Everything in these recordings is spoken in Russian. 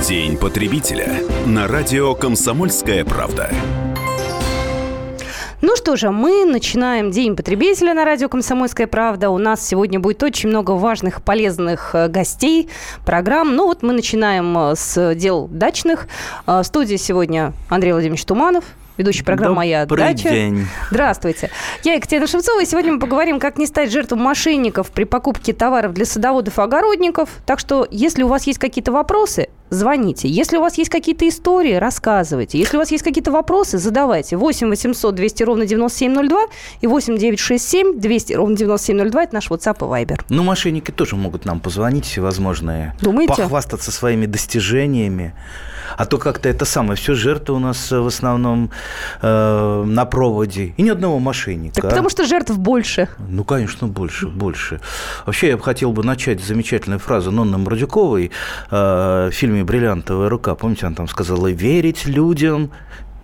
День потребителя на радио «Комсомольская правда». Ну что же, мы начинаем День потребителя на радио «Комсомольская правда». У нас сегодня будет очень много важных, полезных э, гостей, программ. Ну вот мы начинаем э, с дел дачных. Э, в студии сегодня Андрей Владимирович Туманов, ведущий программы «Моя Добрый дача». день. Здравствуйте. Я Екатерина Шевцова, и сегодня мы поговорим, как не стать жертвой мошенников при покупке товаров для садоводов и огородников. Так что, если у вас есть какие-то вопросы, звоните. Если у вас есть какие-то истории, рассказывайте. Если у вас есть какие-то вопросы, задавайте. 8 800 200 ровно 9702 и 8 967 200 ровно 9702 – это наш WhatsApp и Viber. Ну, мошенники тоже могут нам позвонить всевозможные. Думаете? Похвастаться своими достижениями. А то как-то это самое, все жертвы у нас э, в основном э, на проводе. И ни одного мошенника. Так потому что жертв больше. Ну, конечно, больше, больше. Вообще, я бы хотел бы начать с замечательной фразы Нонны Мордюковой э, в фильме «Бриллиантовая рука». Помните, она там сказала «верить людям».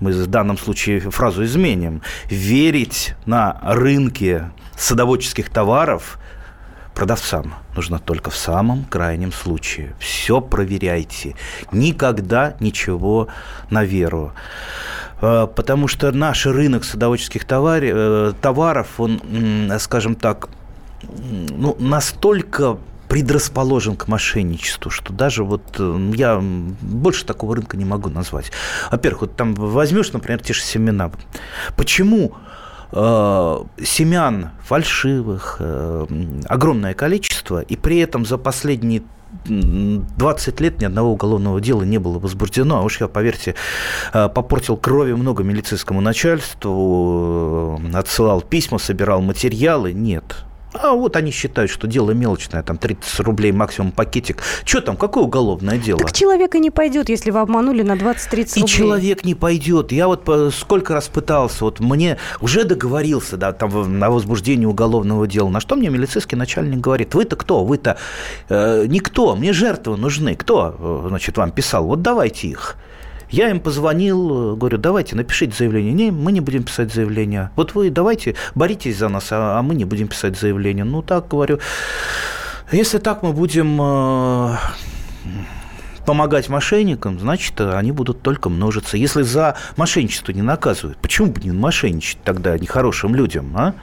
Мы в данном случае фразу изменим. Верить на рынке садоводческих товаров продавцам нужно только в самом крайнем случае. Все проверяйте. Никогда ничего на веру. Э, Потому что наш рынок садоводческих товари- э, товаров, он, скажем так, ну, настолько предрасположен к мошенничеству, что даже вот э, я больше такого рынка не могу назвать. Во-первых, вот там возьмешь, например, те же семена. Почему э, семян фальшивых э, огромное количество, и при этом за последние м, 20 лет ни одного уголовного дела не было возбуждено. А уж я, поверьте, э, попортил крови много милицейскому начальству, э, отсылал письма, собирал материалы. Нет. А вот они считают, что дело мелочное, там 30 рублей максимум пакетик. Что там, какое уголовное дело? Так человек и не пойдет, если вы обманули на 20-30 И рублей. человек не пойдет. Я вот по- сколько раз пытался, вот мне уже договорился, да, там на возбуждение уголовного дела. На что мне милицейский начальник говорит? Вы-то кто? Вы-то э, никто. Мне жертвы нужны. Кто, э, значит, вам писал? Вот давайте их. Я им позвонил, э, говорю, давайте, напишите заявление. Не, мы не будем писать заявление. Вот вы давайте, боритесь за нас, а, а мы не будем писать заявление. Ну, так, говорю, если так мы будем э, помогать мошенникам, значит, они будут только множиться. Если за мошенничество не наказывают, почему бы не мошенничать тогда нехорошим людям, а?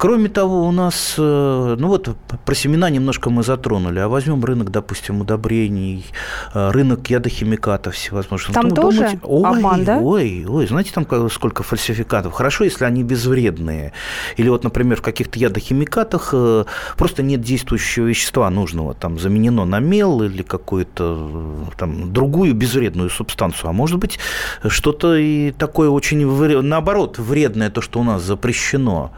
Кроме того, у нас, э, ну вот про семена немножко мы затронули, а возьмем рынок, допустим, удобрений, э, рынок ядохимикатов всевозможных. Там Ну, тоже думаете, ой, обман, да? Ой, ой, знаете, там сколько фальсификатов. Хорошо, если они безвредные. Или вот, например, в каких-то ядохимикатах э, просто нет действующего вещества нужного. Там заменено на мел или какую-то там другую безвредную субстанцию. А может быть, что-то и такое очень, наоборот, вредное, то, что у нас запрещено.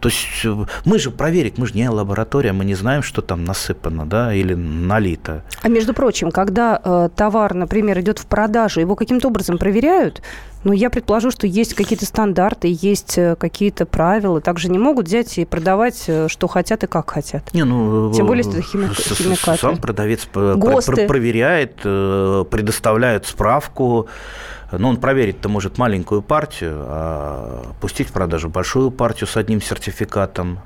То есть э, мы же проверить, мы же не лаборатория, мы не знаем, что там насыпано, да, или налито. А между прочим, когда э, товар, например, идет в продажу, его каким-то образом проверяют, ну, я предположу, что есть какие-то стандарты, есть э, какие-то правила. Также не могут взять и продавать, э, что хотят и как хотят. Не, ну, Тем более, это хими- химикаты. Сам продавец ГОСТы. про- проверяет, предоставляет справку. Но он проверить-то может маленькую партию, а пустить в продажу большую партию с одним сертификатом.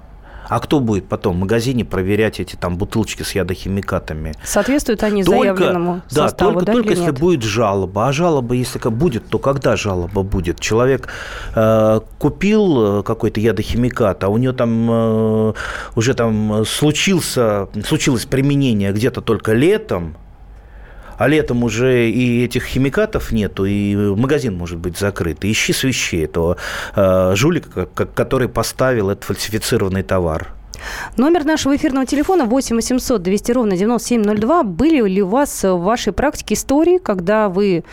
А кто будет потом в магазине проверять эти там бутылочки с ядохимикатами? Соответствуют они заявленному да, составу, только, да, только если нет? будет жалоба. А жалоба, если как будет, то когда жалоба будет? Человек э, купил э, какой-то ядохимикат, а у него там э, уже там случился, случилось применение где-то только летом, а летом уже и этих химикатов нету, и магазин может быть закрыт. Ищи свищи этого э, жулика, ко- который поставил этот фальсифицированный товар. Номер нашего эфирного телефона 8 800 200 ровно 9702. Были ли у вас в вашей практике истории, когда вы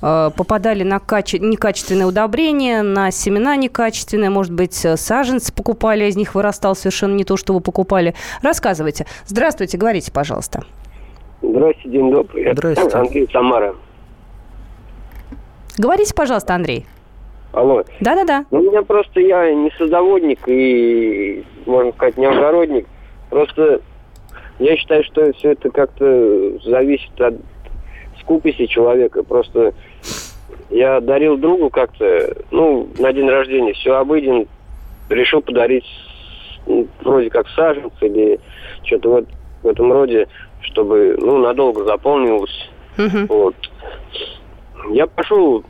э, попадали на каче- некачественные удобрения, на семена некачественные, может быть, саженцы покупали, из них вырастал совершенно не то, что вы покупали. Рассказывайте. Здравствуйте, говорите, пожалуйста. Здравствуйте, день добрый. Здрасте. Андрей Самара. Говорите, пожалуйста, Андрей. Алло. Да-да-да. Ну, у меня просто я не садоводник и, можно сказать, не огородник. Просто я считаю, что все это как-то зависит от скупости человека. Просто я дарил другу как-то, ну, на день рождения, все обыден, решил подарить ну, вроде как саженцы или что-то вот в этом роде. Чтобы, ну, надолго заполнилось. Мгм. Вот. Я пошел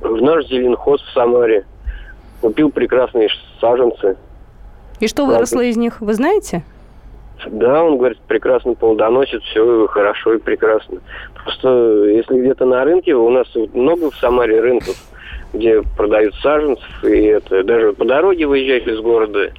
в наш зеленхоз в Самаре. Купил прекрасные саженцы. И что Правда. выросло из них, вы знаете? Да, он говорит, прекрасно плодоносит, все хорошо и прекрасно. Просто если где-то на рынке, у нас много в Самаре рынков, где продают саженцев, и это даже по дороге выезжать из города,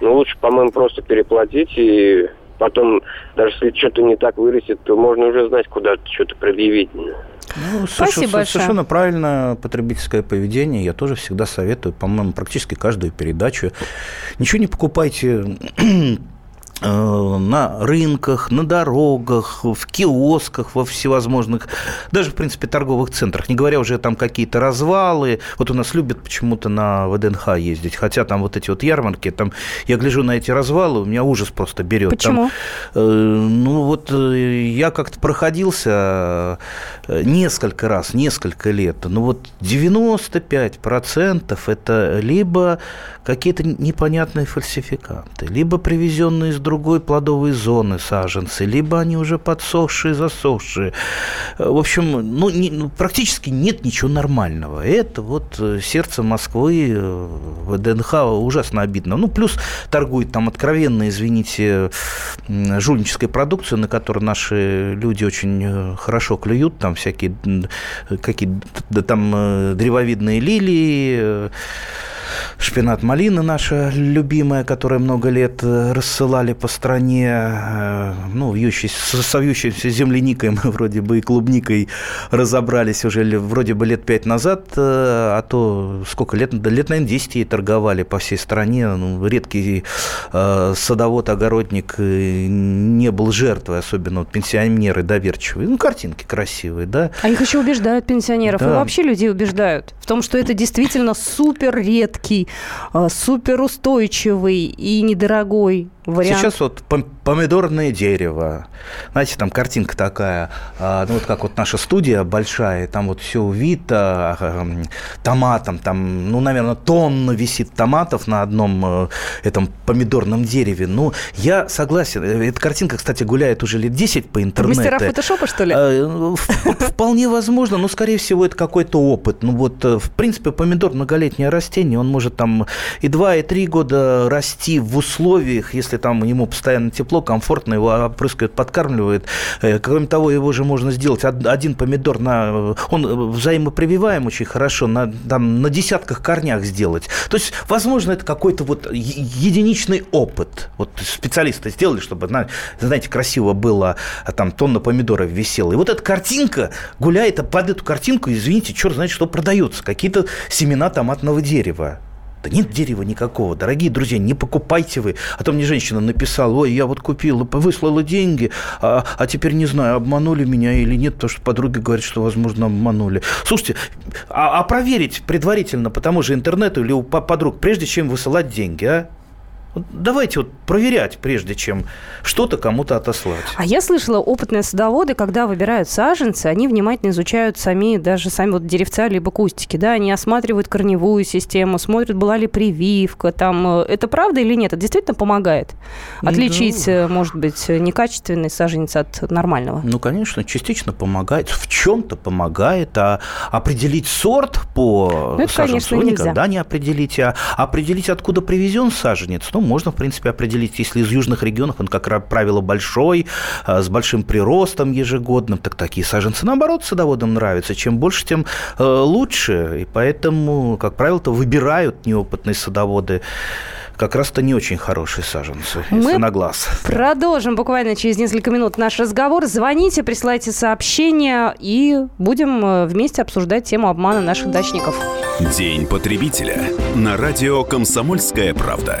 ну лучше, по-моему, просто переплатить, и потом, даже если что-то не так вырастет, то можно уже знать, куда что-то предъявить. Ну, Спасибо соверш- большое. Совершенно правильное потребительское поведение. Я тоже всегда советую, по-моему, практически каждую передачу. Ничего не покупайте на рынках, на дорогах, в киосках, во всевозможных, даже, в принципе, торговых центрах, не говоря уже там какие-то развалы. Вот у нас любят почему-то на ВДНХ ездить, хотя там вот эти вот ярмарки, там я гляжу на эти развалы, у меня ужас просто берет. Почему? Там, э, ну вот э, я как-то проходился э, несколько раз, несколько лет, ну вот 95% это либо какие-то непонятные фальсификанты, либо привезенные из другой плодовой зоны саженцы, либо они уже подсохшие, засохшие. Э, В общем, ну, не- ну, практически нет ничего нормального. Это вот э, сердце Москвы, э, ВДНХ ужасно обидно. Ну, плюс торгует там откровенно, извините, жульнической продукцией, на которую наши люди очень хорошо клюют, там всякие м, какие да, там древовидные лилии, Шпинат малина наша любимая, которая много лет э, рассылали по стране, э, ну, вьющейся, со вьющейся земляникой мы вроде бы и клубникой разобрались уже вроде бы лет пять назад, э, а то сколько лет, да лет, наверное, 10 ей торговали по всей стране. Ну, редкий садовод, огородник не был жертвой, особенно вот пенсионеры доверчивые. Ну, картинки красивые, да. А их еще убеждают пенсионеров. И Да. вообще людей убеждают в том, что это действительно супер редкий, э, супер устойчивый и недорогой вариант. Сейчас вот пом- помидорное дерево. Знаете, там картинка такая, а, ну вот как вот наша студия большая, там вот все увито а, томатом, там, ну, наверное, тонна висит томатов на одном э, этом помидорном дереве. Ну, я согласен. Э, Эта картинка, кстати, гуляет уже лет 10 по интернету. Мастера фотошопа, что ли? Э, Вполне возможно, но, скорее всего, это какой-то опыт. Ну, вот, в принципе, помидор многолетнее растение, он может там и два, и три года расти в условиях, если там ему постоянно тепло, комфортно, его опрыскивают, подкармливают. Э, Кроме того, его же можно сделать од- один помидор на... Он взаимопрививаем очень хорошо, на, там, на десятках корнях сделать. То есть, возможно, это какой-то вот единичный опыт. Вот специалисты сделали, чтобы, зна- знаете, красиво было, а там тонна помидоров висела. И вот эта картинка гуляет, а под эту картинку, извините, черт знает, что продается. Какие-то семена томатного дерева. Да нет дерева никакого. Дорогие друзья, не покупайте вы. А то мне женщина написала, ой, я вот купила, выслала деньги, а, а теперь не знаю, обманули меня или нет, потому что подруги говорят, что, возможно, обманули. Слушайте, а, а проверить предварительно по тому же интернету или у по- подруг, прежде чем высылать деньги, а? Вот давайте вот проверять, прежде чем что-то кому-то отослать. А я слышала, опытные садоводы, когда выбирают саженцы, они внимательно изучают сами, даже сами вот деревца либо кустики, да, они осматривают корневую систему, смотрят, была ли прививка, там, э, это правда или нет? Это действительно помогает отличить, э, может быть, некачественный саженец от нормального? Ну, конечно, частично помогает, в чем-то помогает, а определить сорт по Ну, это, саженцу конечно, нельзя. никогда не определите. А определить, откуда привезен саженец, ну, можно, в принципе, определить, если из южных регионов он, как ра- правило, большой, а, с большим приростом ежегодным, так такие саженцы, наоборот, садоводам нравятся. Чем больше, тем э, лучше. И поэтому, как правило-то, выбирают неопытные садоводы как раз-то не очень хорошие саженцы, Мы если на глаз. Продолжим буквально через несколько минут наш разговор. Звоните, присылайте сообщения, и будем э, вместе обсуждать тему обмана наших дачников. День потребителя. На радио «Комсомольская правда».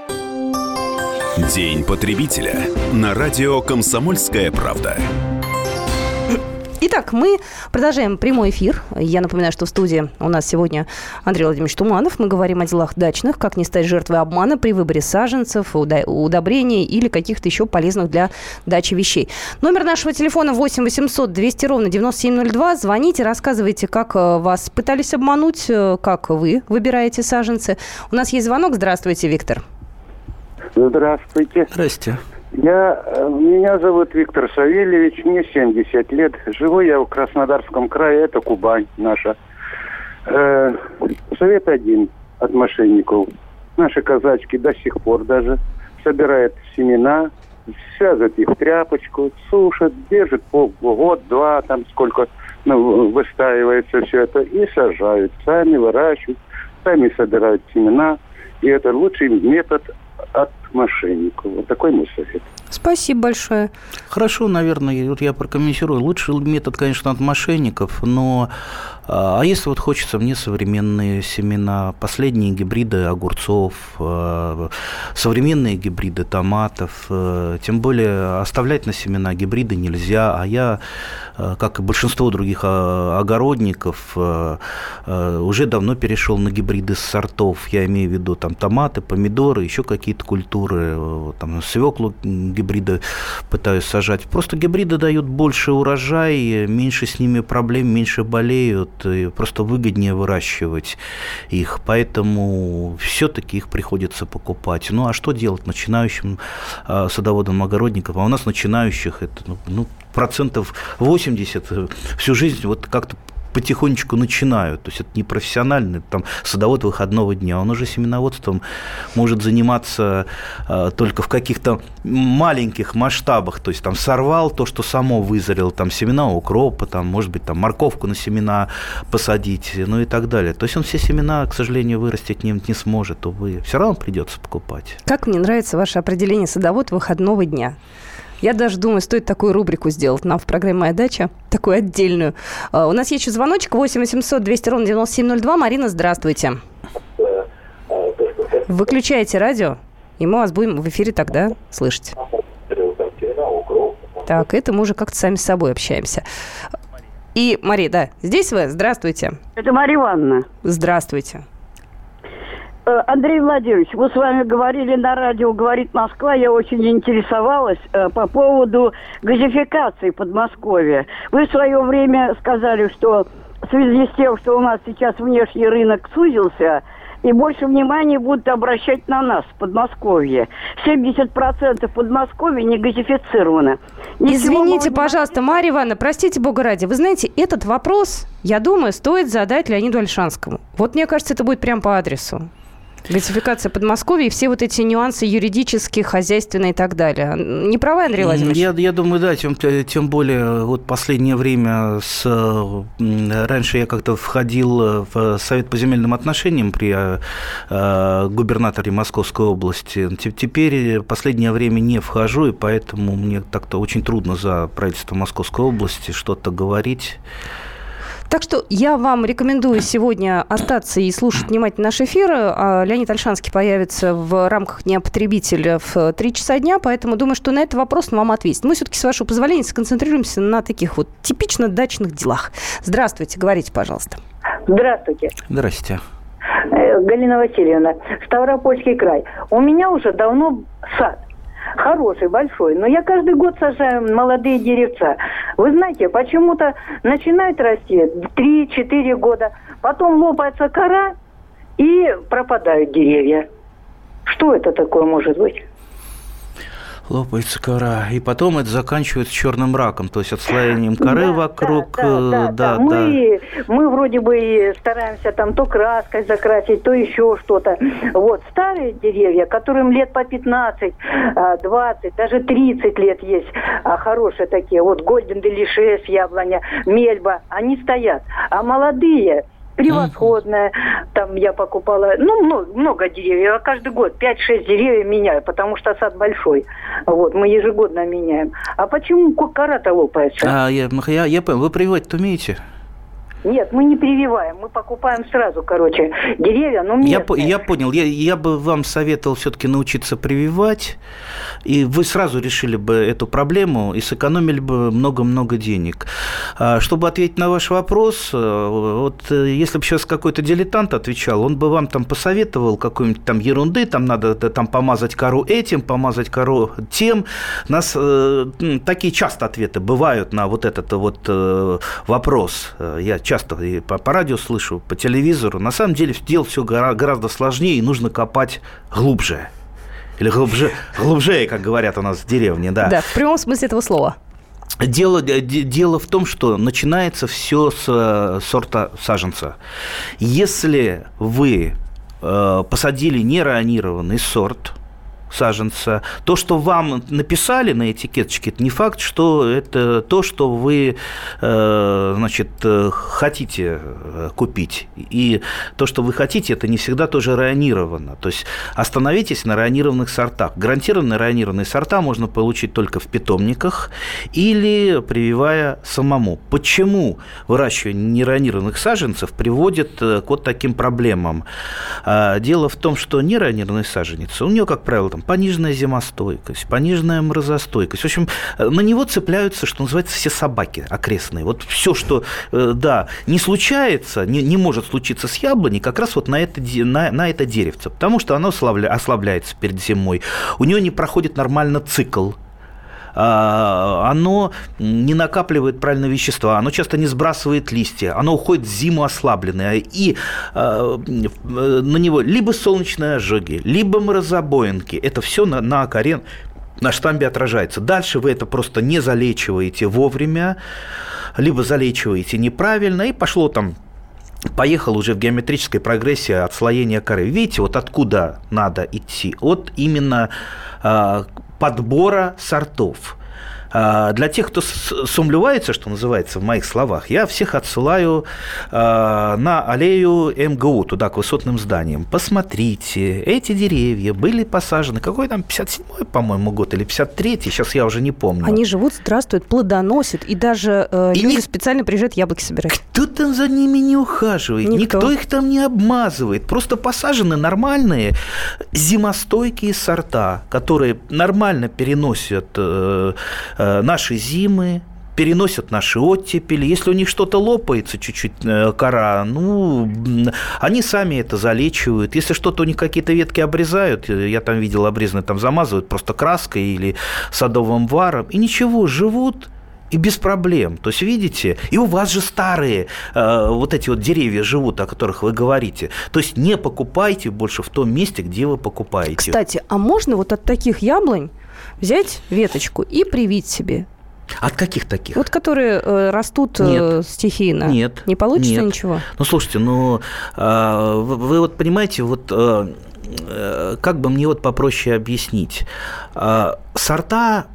День потребителя. На радио «Комсомольская правда». Итак, мы продолжаем прямой эфир. Я напоминаю, что в студии у нас сегодня Андрей Владимирович Туманов. Мы говорим о делах дачных, как не стать жертвой обмана при выборе саженцев, удобрений или каких-то еще полезных для дачи вещей. Номер нашего телефона 8 800 200 ровно 9702. Звоните, рассказывайте, как э, вас пытались обмануть, э, как вы выбираете саженцы. У нас есть звонок. Здравствуйте, Виктор. Здравствуйте. Здрасте. Я, э, меня зовут Виктор Савельевич, мне 70 лет. Живу я в Краснодарском крае, это Кубань наша. Э, совет один от мошенников. Наши казачки до сих пор даже собирают семена, связывают их в тряпочку, сушат, держат год-два, там сколько ну, выстаивается все это, и сажают. Сами выращивают, сами собирают семена. И это лучший метод от мошенников. Вот такой мой совет. Спасибо большое. Хорошо, наверное, вот я прокомментирую. Лучший метод, конечно, от мошенников, но а, а если вот хочется мне современные семена, последние гибриды огурцов, а, современные гибриды томатов, а, тем более оставлять на семена гибриды нельзя, а я, как и большинство других огородников, уже давно перешел на гибриды сортов, я имею в виду там томаты, помидоры, еще какие-то культуры, там свеклу гибриды пытаюсь сажать. Просто гибриды дают больше урожай, меньше с ними проблем, меньше болеют, и просто выгоднее выращивать их, поэтому все-таки их приходится покупать. Ну а что делать начинающим э, садоводам, огородникам? А у нас начинающих это ну, ну процентов 80 всю жизнь вот как-то потихонечку начинают. То есть это не профессиональный там, садовод выходного дня. Он уже семеноводством может заниматься э, только в каких-то маленьких масштабах. То есть там сорвал то, что само вызрело, там семена укропа, там, может быть, там морковку на семена посадить, ну и так далее. То есть он все семена, к сожалению, вырастить не, не сможет, увы. Все равно придется покупать. Как мне нравится ваше определение садовод выходного дня. Я даже думаю, стоит такую рубрику сделать нам в программе «Моя дача», такую отдельную. А, у нас есть еще звоночек 8 800 200 ровно 9702. Марина, здравствуйте. Выключайте радио, и мы вас будем в эфире тогда слышать. Так, это мы уже как-то сами с собой общаемся. И, Мария, да, здесь вы? Здравствуйте. Это Мария Ивановна. Здравствуйте. Э, Андрей Владимирович, вы с вами говорили на радио «Говорит Москва». Я очень интересовалась э, по поводу газификации Подмосковья. Вы в свое время сказали, что в связи с тем, что у нас сейчас внешний рынок сузился, и больше внимания будут обращать на нас, Подмосковье. 70% Подмосковья не газифицировано. Ничего Извините, пожалуйста, Марья Ивановна, простите бога ради. Вы знаете, этот вопрос, я думаю, стоит задать Леониду Альшанскому. Вот мне кажется, это будет прям по адресу. Газификация Подмосковья и все вот эти нюансы юридические, хозяйственные и так далее. Не права, Андрей Владимирович? Я, я думаю, да, тем, тем более вот последнее время с... Раньше я как-то входил в Совет по земельным отношениям при э, губернаторе Московской области. Теперь последнее время не вхожу, и поэтому мне так-то очень трудно за правительство Московской области что-то говорить. Так что я вам рекомендую сегодня остаться и слушать внимательно наш эфир. А Леонид Альшанский появится в рамках Дня потребителя в 3 часа дня, поэтому думаю, что на этот вопрос он вам ответит. Мы все-таки, с вашего позволения, сконцентрируемся на таких вот типично дачных делах. Здравствуйте, говорите, пожалуйста. Здравствуйте. Здравствуйте. Э, Галина Васильевна, Ставропольский край. У меня уже давно сад хороший, большой. Но я каждый год сажаю молодые деревца. Вы знаете, почему-то начинает расти 3-4 года, потом лопается кора и пропадают деревья. Что это такое может быть? Лопается кора. И потом это заканчивается черным раком, то есть отслоением коры да, вокруг. Да, да, да, да, да. Мы, мы вроде бы стараемся там то краской закрасить, то еще что-то. Вот старые деревья, которым лет по 15, 20, а, даже 30 лет есть, а хорошие такие, вот Гольден Делишес, яблоня, мельба, они стоят. А молодые, превосходная. Там я покупала, ну, много, много деревьев. Я каждый год 5-6 деревьев меняю, потому что сад большой. Вот, мы ежегодно меняем. А почему кора-то лопается? А, я, я, я понял. Вы прививать-то умеете? Нет, мы не прививаем, мы покупаем сразу, короче, деревья, Я, местные. по- я понял. Я, я бы вам советовал все-таки научиться прививать, и вы сразу решили бы эту проблему и сэкономили бы много-много денег. А, Чтобы ответить на ваш вопрос, э, вот э, если бы сейчас какой-то дилетант отвечал, он бы вам там посоветовал какой-нибудь там ерунды, там надо э, там помазать кору этим, помазать кору тем. У нас э, такие часто ответы бывают на вот этот вот э, вопрос. Я часто и по, по радио слышу, по телевизору. На самом деле дело все гораздо сложнее, и нужно копать глубже. Или глубже, глубже, как говорят у нас в деревне, да. Да, в прямом смысле этого слова. Дело, де- дело в том, что начинается все с э, сорта саженца. Если вы э, посадили неронированный сорт саженца, то, что вам написали на этикеточке, это не факт, что это то, что вы э, значит, э, хотите э, купить. И то, что вы хотите, это не всегда тоже районировано. То есть остановитесь на районированных сортах. Гарантированно районированные сорта можно получить только в питомниках или прививая самому. Почему выращивание нерайонированных саженцев приводит к вот таким проблемам? А, Дело в том, что нерайонированный саженец, у него, как правило, там пониженная зимостойкость, пониженная морозостойкость. В общем, э, на него цепляются, что называется, все собаки окрестные. Вот все, что, э, да, не случается, не, не может случиться с яблоней, как раз вот на это, на, на это деревце, потому что оно ослабля- ослабляется перед зимой. У него не проходит нормально цикл оно не накапливает правильные вещества, оно часто не сбрасывает листья, оно уходит в зиму ослабленное, и а, на него либо солнечные ожоги, либо морозобоинки, это все на, на коре на штамбе отражается. Дальше вы это просто не залечиваете вовремя, либо залечиваете неправильно, и пошло там поехал уже в геометрической прогрессии отслоения коры. Видите, вот откуда надо идти? От именно э, подбора сортов. А, Для тех, кто с- сомневается, что называется, в моих словах, я всех отсылаю а, на аллею МГУ, туда, к высотным зданиям. Посмотрите, эти деревья были посажены, какой там, 57-й, по-моему, год, или 53-й, сейчас я уже не помню. Они живут, здравствуют, плодоносят, и даже э, И люди не- специально приезжают яблоки собирать. Кто там за ними не ухаживает? Никто. Никто, их там не обмазывает. Просто посажены нормальные зимостойкие сорта, которые нормально переносят э, наши зимы, переносят наши оттепели. Если у них что-то лопается чуть-чуть э, кора, ну, они сами это залечивают. Если что-то у них какие-то ветки обрезают, э, я там видел обрезанные, там замазывают просто краской или садовым варом, и ничего, живут и без проблем. То есть, видите, и у вас же старые э, вот эти вот деревья живут, о которых вы говорите. То есть, не покупайте больше в том месте, где вы покупаете. Кстати, а можно вот от таких яблонь взять веточку и привить себе? От каких таких? Вот которые э, растут э, Нет. стихийно. Нет. Не получится Нет. ничего? Ну, слушайте, ну, а, вы, вы вот понимаете, вот э, э, как бы мне вот попроще объяснить. А, Сорта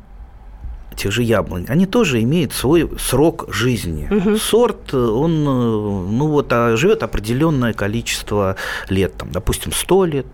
тех же яблонь, они тоже имеют свой срок жизни. Сорт, он, э, ну вот, а, живет определенное количество лет, там, допустим, 100 лет,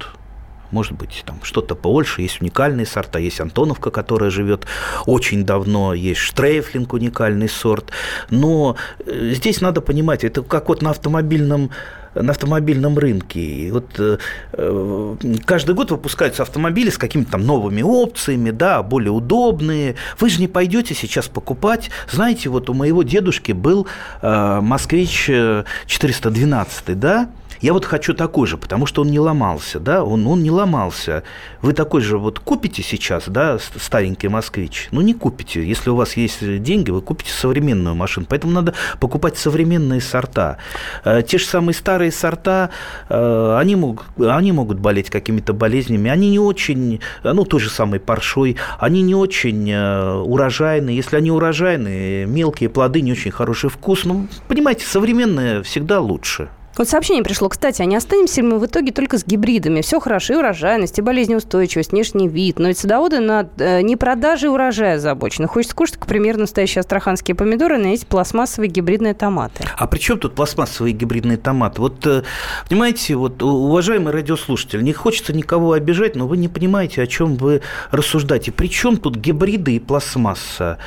может быть, там что-то побольше. Есть уникальные сорта, есть Антоновка, которая живет очень давно, есть Штрейфлинг, уникальный сорт. Но э, здесь надо понимать, это как вот на автомобильном на автомобильном рынке. И вот э, э, каждый год выпускаются автомобили с какими-то там новыми опциями, да, более удобные. Вы же не пойдете сейчас покупать. Знаете, вот у моего дедушки был э, москвич э, 412, да, я вот хочу такой же, потому что он не ломался, да, он, он не ломался. Вы такой же вот купите сейчас, да, старенький москвич? Ну, не купите. Если у вас есть деньги, вы купите современную машину. Поэтому надо покупать современные сорта. Э, Те же самые старые сорта, э, они могут, они могут болеть какими-то болезнями. Они не очень, э, ну, той же самой паршой, они не очень э, урожайные. Если они урожайные, мелкие плоды, не очень хороший вкус. Ну, понимаете, современное всегда лучше. Вот сообщение пришло, кстати, а не останемся мы в итоге только с гибридами? Все хорошо, и урожайность, и болезнеустойчивость, внешний вид. Но ведь садоводы на э, не продаже урожая озабочены. Хочется кушать, к примеру, настоящие астраханские помидоры, на эти пластмассовые гибридные томаты. А при чем тут пластмассовые гибридные томаты? Вот, э, понимаете, вот, уважаемый радиослушатель, не хочется никого обижать, но вы не понимаете, о чем вы рассуждаете. При чем тут гибриды и пластмасса?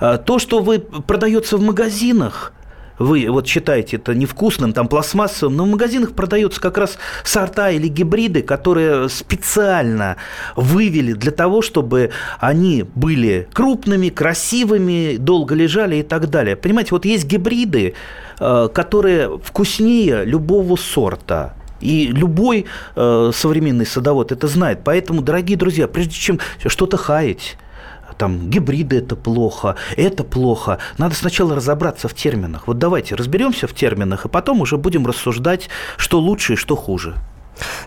А, То, что вы продается в магазинах, вы вот считаете это невкусным, там пластмассовым, но в магазинах продаются как раз сорта или гибриды, которые специально вывели для того, чтобы они были крупными, красивыми, долго лежали и так далее. Понимаете, вот есть гибриды, э, которые вкуснее любого сорта. И любой э, современный садовод это знает. Поэтому, дорогие друзья, прежде чем что-то хаять, там гибриды это плохо, это плохо. Надо сначала разобраться в терминах. Вот давайте разберемся в терминах, и потом уже будем рассуждать, что лучше и что хуже.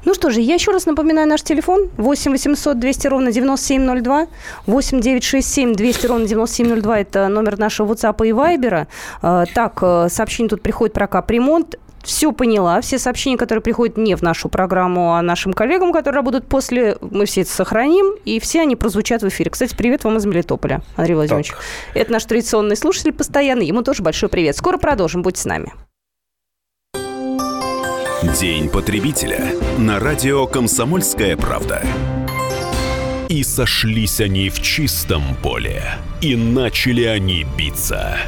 Ну что же, я еще раз напоминаю наш телефон 8 800 200 ровно 9702, 8 967 200 ровно 9702 – это номер нашего WhatsApp и Viber. А, так, э, сообщение тут приходит про капремонт все поняла. Все сообщения, которые приходят не в нашу программу, а нашим коллегам, которые работают после, мы все это сохраним, и все они прозвучат в эфире. Кстати, привет вам из Мелитополя, Андрей Владимирович. Так. Это наш традиционный слушатель постоянный, ему тоже большой привет. Скоро продолжим, будьте с нами. День потребителя на радио «Комсомольская правда». И сошлись они в чистом поле, и начали они биться –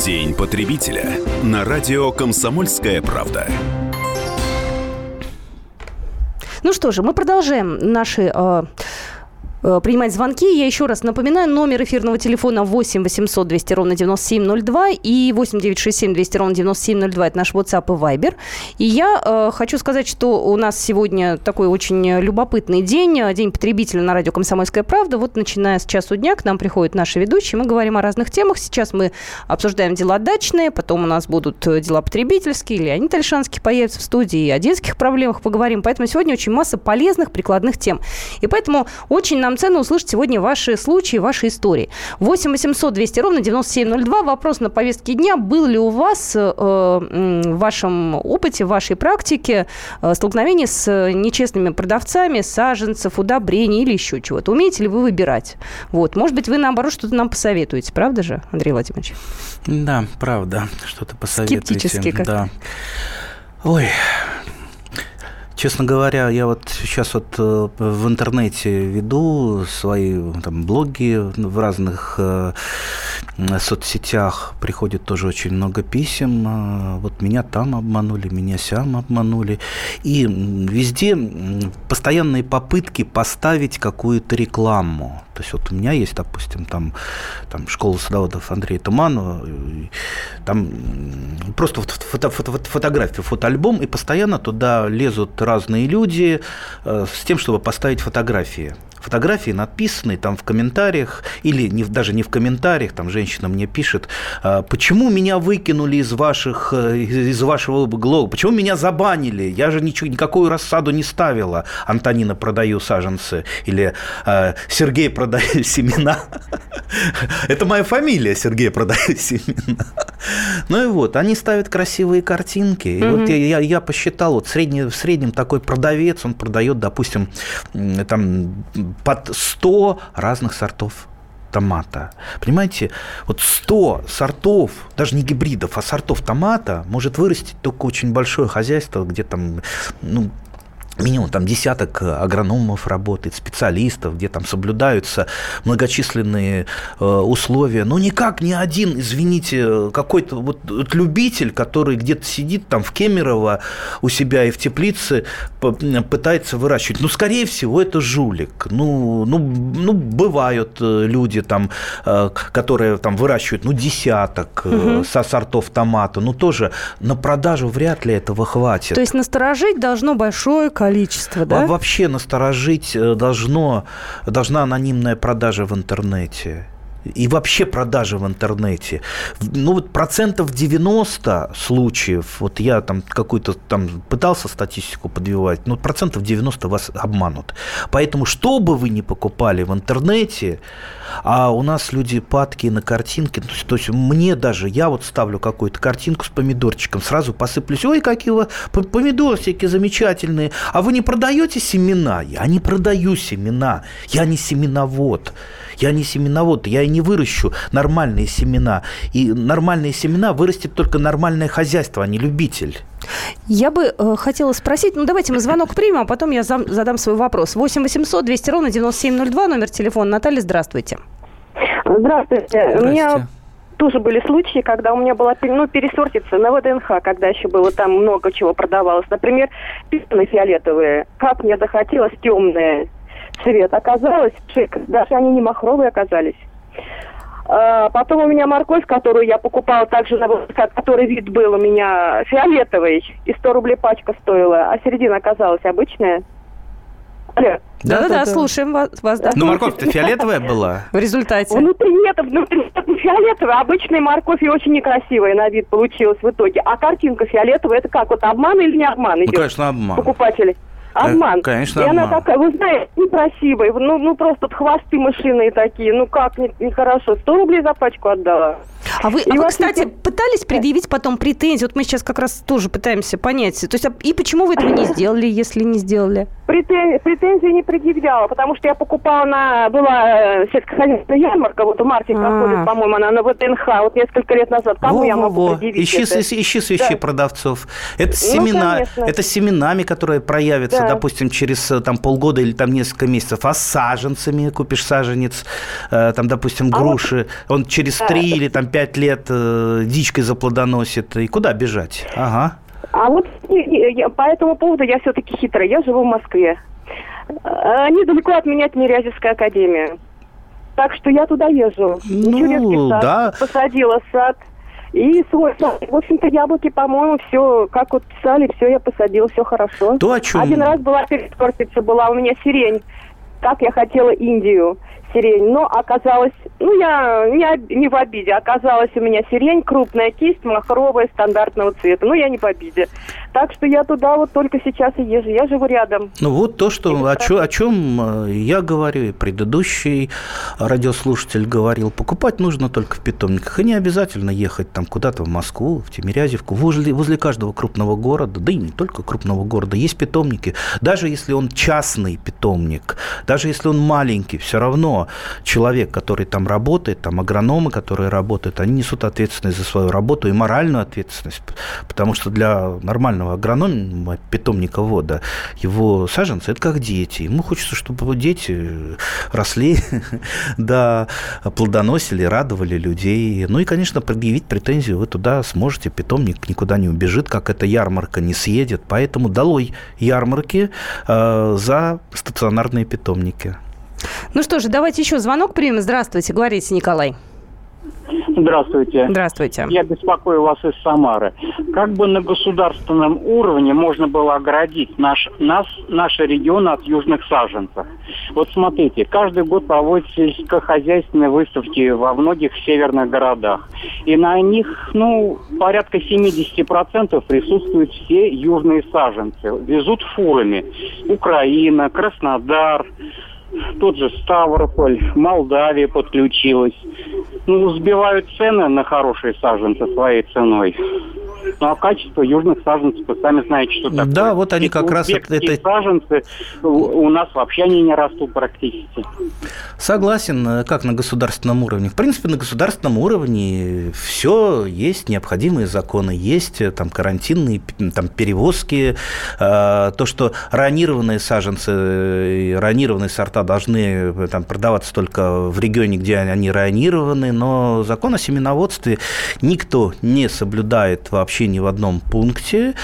День потребителя на радио «Комсомольская правда». Ну что же, мы продолжаем наши э, принимать звонки. Я еще раз напоминаю, номер эфирного телефона 8 800 200 ровно 9702 и 8 967 200 ровно 9702 – это наш WhatsApp и Viber. И я э, хочу сказать, что у нас сегодня такой очень любопытный день, э, День потребителя на радио «Комсомольская правда». Вот начиная с часу дня к нам приходят наши ведущие, мы говорим о разных темах. Сейчас мы обсуждаем дела дачные, потом у нас будут э, дела потребительские, Леонид Альшанский появится в студии, и о детских проблемах поговорим. Поэтому сегодня очень масса полезных, прикладных тем. И поэтому очень нам нам ценно услышать сегодня ваши случаи, ваши истории. 8 800 200 ровно 9702. Вопрос на повестке дня. Был ли у вас э, в вашем опыте, в вашей практике э, столкновение с нечестными продавцами саженцев, удобрений или еще чего-то? Умеете ли вы выбирать? Вот. Может быть, вы, наоборот, что-то нам посоветуете. Правда же, Андрей Владимирович? Да, правда. Что-то посоветуете. Скептически как Да. Ой, Честно говоря, я вот сейчас вот э, в интернете веду свои там, блоги в разных э, соцсетях. Приходит тоже очень много писем. Э, вот меня там обманули, меня сям обманули. И везде постоянные попытки поставить какую-то рекламу. То есть вот у меня есть, допустим, там, там школа садоводов Андрея Туманова, там просто фото, фото, фото, фотография, фотоальбом, и постоянно туда лезут разные люди э, с тем, чтобы поставить фотографии фотографии написанные там в комментариях, или не, даже не в комментариях, там женщина мне пишет, «А, почему меня выкинули из, ваших, э, из вашего блога, почему меня забанили, я же ничего, никакую рассаду не ставила, Антонина продаю саженцы, или э, Сергей продаю семена. Это моя фамилия, Сергей продаю семена. Ну и вот, они ставят красивые картинки. И вот я посчитал, вот средний, в среднем такой продавец, он продает, допустим, там под 100 разных сортов томата. Понимаете, вот 100 сортов, даже не гибридов, а сортов томата может вырастить только очень большое хозяйство, где там ну, минимум там десяток агрономов работает, специалистов, где там соблюдаются многочисленные э, условия. Но никак не один, извините, какой-то вот, вот любитель, который где-то сидит там в Кемерово у себя и в теплице пытается выращивать. Ну, скорее всего, это жулик. Ну, ну, ну бывают э, люди там, э, которые там выращивают, ну, десяток угу. со сортов томата. Ну, тоже на продажу вряд ли этого хватит. То есть насторожить должно большое количество количество, да? Вообще насторожить э, должно, должна анонимная продажа в интернете. И вообще продажи в интернете. Ну, вот процентов 90 случаев, вот я там какую-то там пытался статистику подбивать, ну, процентов 90 вас обманут. Поэтому, что бы вы ни покупали в интернете, а у нас люди падки на картинки, то есть, то есть мне даже, я вот ставлю какую-то картинку с помидорчиком, сразу посыплюсь, ой, какие у вас помидоры всякие замечательные, а вы не продаете семена? Я не продаю семена, я не семеновод. Я не семеновод, я и не выращу нормальные семена. И нормальные семена вырастет только нормальное хозяйство, а не любитель. Я бы э, хотела спросить, ну давайте мы звонок примем, а потом я зам, задам свой вопрос. 8 800 200 ровно 9702, номер телефона. Наталья, здравствуйте. Здравствуйте. Здравствуйте. У меня тоже были случаи, когда у меня была ну, пересортица на ВДНХ, когда еще было там много чего продавалось. Например, писаны фиолетовые. Как мне захотелось темные цвет. Оказалось, шик, даже они не махровые оказались. А, потом у меня морковь, которую я покупала также, на ВДНХ, который вид был у меня фиолетовый, и 100 рублей пачка стоила, а середина оказалась обычная. Алло. Да-да-да, слушаем вас, вас да. Ну, морковь-то фиолетовая была. В результате. Внутри нет, внутри фиолетовая. Обычная морковь и очень некрасивая на вид получилась в итоге. А картинка фиолетовая, это как, вот обман или не обман идет? Ну, конечно, обман. Покупателей. Обман. Э, конечно, И она обман. такая, вы знаете, некрасивая. Ну, ну просто хвосты мышиные такие. Ну как, не- нехорошо. 100 рублей за пачку отдала. А вы, И а вы, кстати, пытались предъявить потом претензии? Вот мы сейчас как раз тоже пытаемся понять. То есть, а- и почему вы этого не сделали, если не сделали? Претен- Претензий не предъявляла, потому что я покупала на... Была э, сельскохозяйственная ярмарка, вот в марте А. проходит, по-моему, она на ВТНХ, вот несколько лет назад. Кому я могу предъявить Ищи, это? ищи свищи Да. продавцов. Это Ну, семена, конечно. это семенами, которые проявятся, Да. допустим, через э, там полгода или там несколько месяцев. А с саженцами купишь саженец, э, там, допустим, А вот- груши, он через Да. три или там пять лет э, дичкой заплодоносит. И куда бежать? Ага. А вот я- по этому поводу я все-таки хитрая. Я живу в Москве. Э, Недалеко от меня Тимирязевская академия. Так что я туда езжу. Ну, да. Посадила сад. И свой сад. В общем-то, яблоки, по-моему, все, как вот писали, все я посадила, все хорошо. То, о чем... Один раз была перескортица, была у меня сирень. Как я хотела Индию сирень. Но оказалось, ну я не, не в обиде, оказалось у меня сирень, крупная кисть, махровая, стандартного цвета. Ну я не в обиде. Так что я туда вот только сейчас и езжу. Я живу рядом. Ну вот то, что, И о, чё- о чем э, я говорю, и предыдущий радиослушатель говорил, покупать нужно только в питомниках. И не обязательно ехать там куда-то в Москву, в Тимирязевку, возле, возле каждого крупного города, да и не только крупного города, есть питомники. Даже если он частный питомник, даже если он маленький, все равно человек, который там работает, там агрономы, которые работают, они несут ответственность за свою работу и моральную ответственность, потому что для нормального агронома, питомниковода, его саженцы – это как дети. Ему хочется, чтобы дети росли, да, плодоносили, радовали людей. Ну и, конечно, предъявить претензию вы туда сможете, питомник никуда не убежит, как эта ярмарка не съедет. Поэтому долой ярмарки э, за стационарные питомники. Ну что же, давайте еще звонок примем. Здравствуйте, говорите, Николай. Здравствуйте. Здравствуйте. Я беспокою вас из Самары. Как бы на государственном уровне можно было оградить наш, нас, наши регионы от южных саженцев? Вот смотрите, каждый год проводятся сельскохозяйственные выставки во многих северных городах. И на них, ну, порядка 70% присутствуют все южные саженцы. Везут фурами. Украина, Краснодар, тот же Ставрополь, Молдавия подключилась. Ну, сбивают цены на хорошие саженцы своей ценой. Ну, а качество южных саженцев, вы сами знаете, что такое. Да, вот они как раз это- саженцы у, нас вообще они не растут практически. Согласен, э, как на государственном уровне. В принципе, на государственном уровне все есть, необходимые законы есть, э, там карантинные, там перевозки, э, то, что ранированные саженцы, э, ранированные сорта должны там, продаваться только в регионе, где они ранированы, но закон о семеноводстве никто не соблюдает вообще ни в одном пункте.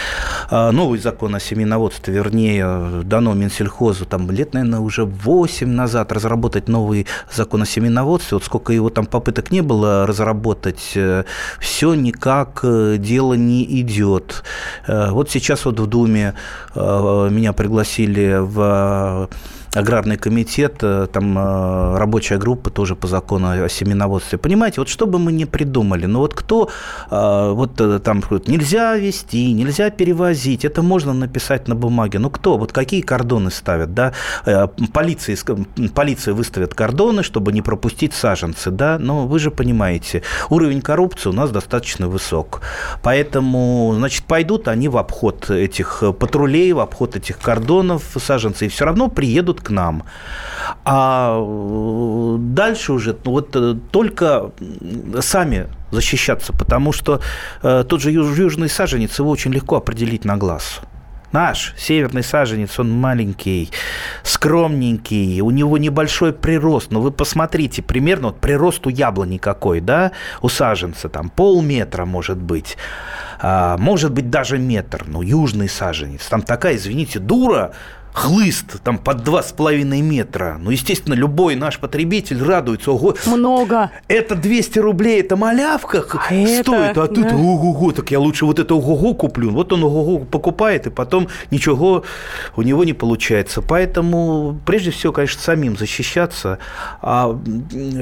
А, Новый закон о семеноводстве, вернее, дано Минсельхозу там лет, наверное, уже 8 назад разработать новый закон о семеноводстве. Вот сколько его там попыток не было разработать, все никак э, дело не идет. Э, Вот сейчас вот в Думе э, меня пригласили в аграрный комитет, там рабочая группа тоже по закону о семеноводстве. Понимаете, вот что бы мы ни придумали, но вот кто вот там нельзя вести, нельзя перевозить, это можно написать на бумаге. Ну кто, вот какие кордоны ставят, да? Полиция, полиция выставит кордоны, чтобы не пропустить саженцы, да? Но вы же понимаете, уровень коррупции у нас достаточно высок. Поэтому, значит, пойдут они в обход этих патрулей, в обход этих кордонов саженцы, и все равно приедут к нам. А э, дальше уже ну, вот э, только сами защищаться, потому что э, тот же южный саженец, его очень легко определить на глаз. Наш северный саженец, он маленький, скромненький, у него небольшой прирост. Но вы посмотрите, примерно вот прирост у яблони какой, да, у саженца, там полметра может быть, а, может быть даже метр, ну, южный саженец. Там такая, извините, дура, хлыст там под два с половиной метра. Ну, естественно, любой наш потребитель радуется. Ого, Много. Это 200 рублей, это малявка а стоит. Это, а тут да. ого-го, так я лучше вот это ого-го куплю. Вот он ого-го покупает, и потом ничего у него не получается. Поэтому, прежде всего, конечно, самим защищаться. А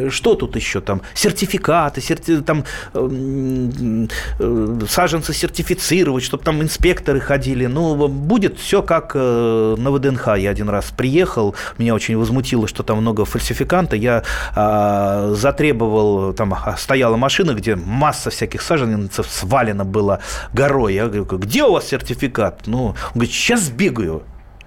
что тут еще там? Сертификаты, серти... там э, саженцы сертифицировать, чтобы там инспекторы ходили. Ну, будет все как э, на ВДНХ я один раз приехал, меня очень возмутило, что там много фальсификанта. Я а, затребовал, там а, стояла машина, где масса всяких саженцев свалено было горой. Я говорю, где у вас сертификат? Ну, он говорит, сейчас сбегаю.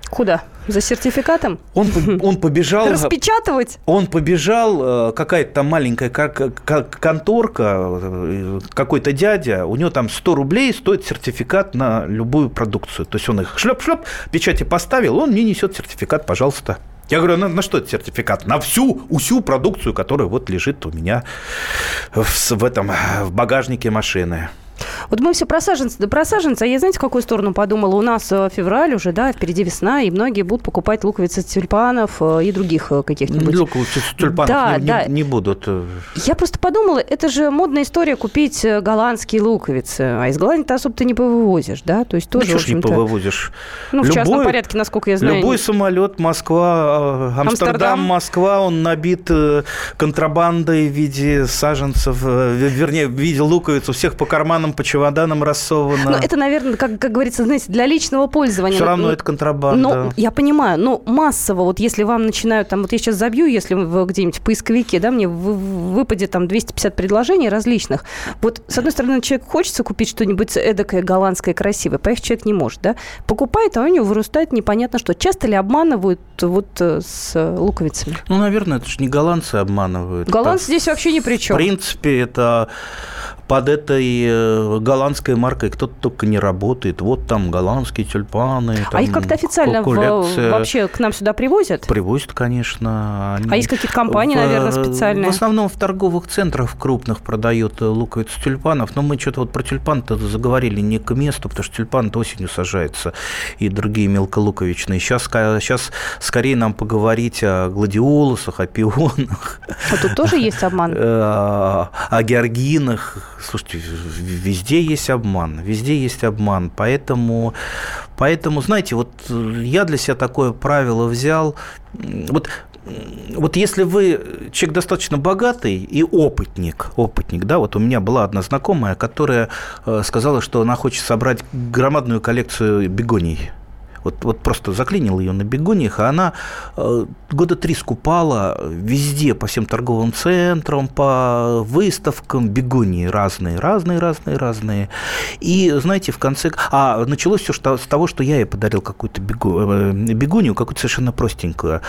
Куда? За сертификатом? Он, он побежал... Распечатывать? Он побежал, э, какая-то там маленькая конторка, э, какой-то дядя, у него там 100 рублей стоит сертификат на любую продукцию. То есть он их шлеп-шлеп, печати поставил, он мне несет сертификат, пожалуйста. Я говорю, на, на что это сертификат? На всю, всю продукцию, которая вот лежит у меня в, в этом в багажнике машины. Вот мы все про саженцы, да про саженцы, а я знаете, в какую сторону подумала? У нас э, февраль уже, да, впереди весна, и многие будут покупать луковицы тюльпанов э, и других э, каких-нибудь. Луковицы тюльпанов да, не, да. Не, не будут. Я просто подумала, это же модная история купить голландские луковицы, а из Голландии ты особо-то не повывозишь, да? То есть тоже, ну, что не повывозишь? Ну, в любой, частном порядке, насколько я знаю. Любой самолет Москва, Амстердам, Амстердам, Москва, он набит контрабандой в виде саженцев, вернее, в виде луковиц у всех по карманам, по чемоданам рассовано. Но это, наверное, как, как говорится, знаете, для личного пользования. Все равно ну, это контрабанда. Ну, я понимаю, но массово, вот если вам начинают, там, вот я сейчас забью, если вы где-нибудь в поисковике, да, мне выпадет там 250 предложений различных. Вот, с одной стороны, человек хочется купить что-нибудь эдакое, голландское, красивое, поехать человек не может, да, покупает, а у него вырастает непонятно что. Часто ли обманывают вот э, с луковицами? Ну, наверное, это же не голландцы обманывают. Голландцы это, здесь вообще ни при чем. В принципе, это под этой э, голландской маркой кто-то только не работает. Вот там голландские тюльпаны. Там а их как-то официально в, вообще к нам сюда привозят? Привозят, конечно. Они а есть какие-то компании, в, наверное, специальные? В основном в торговых центрах крупных продают луковицы тюльпанов. Но мы что-то вот про тюльпан-то заговорили не к месту, потому что тюльпан осенью сажается и другие мелколуковичные. Сейчас, сейчас скорее нам поговорить о гладиолусах, о пионах. А тут тоже есть обман? Э, о георгинах, Слушайте, везде есть обман, везде есть обман, поэтому, поэтому, знаете, вот я для себя такое правило взял, вот вот если вы человек достаточно богатый и опытник, опытник, да, вот у меня была одна знакомая, которая э, сказала, что она хочет собрать громадную коллекцию бегоний вот, вот просто заклинил ее на бегониях, а она э, года три скупала везде, по всем торговым центрам, по выставкам бегонии разные, разные, разные, разные. И, знаете, в конце... А началось все с того, что я ей подарил какую-то э, бегонию, какую-то совершенно простенькую.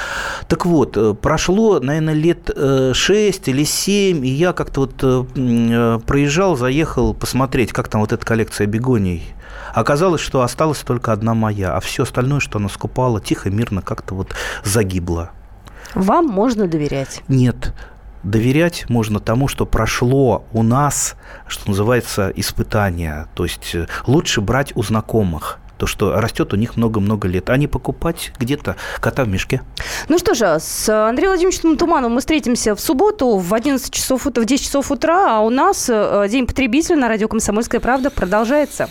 Так вот, э, прошло, наверное, лет 6 или 7, и я как-то вот проезжал, заехал посмотреть, как там вот эта коллекция бегоний Оказалось, что осталась только одна моя, а все остальное, что она скупала, тихо, мирно как-то вот загибло. Вам можно доверять? Нет. Доверять можно тому, что прошло у нас, что называется, испытание. То есть э, лучше брать у знакомых то, что растет у них много-много лет, а не покупать где-то кота в мешке. Ну что же, с Андреем Владимировичем Тумановым мы встретимся в субботу в 11 часов, в 10 часов утра, а у нас э, День потребителя на радио «Комсомольская правда» продолжается.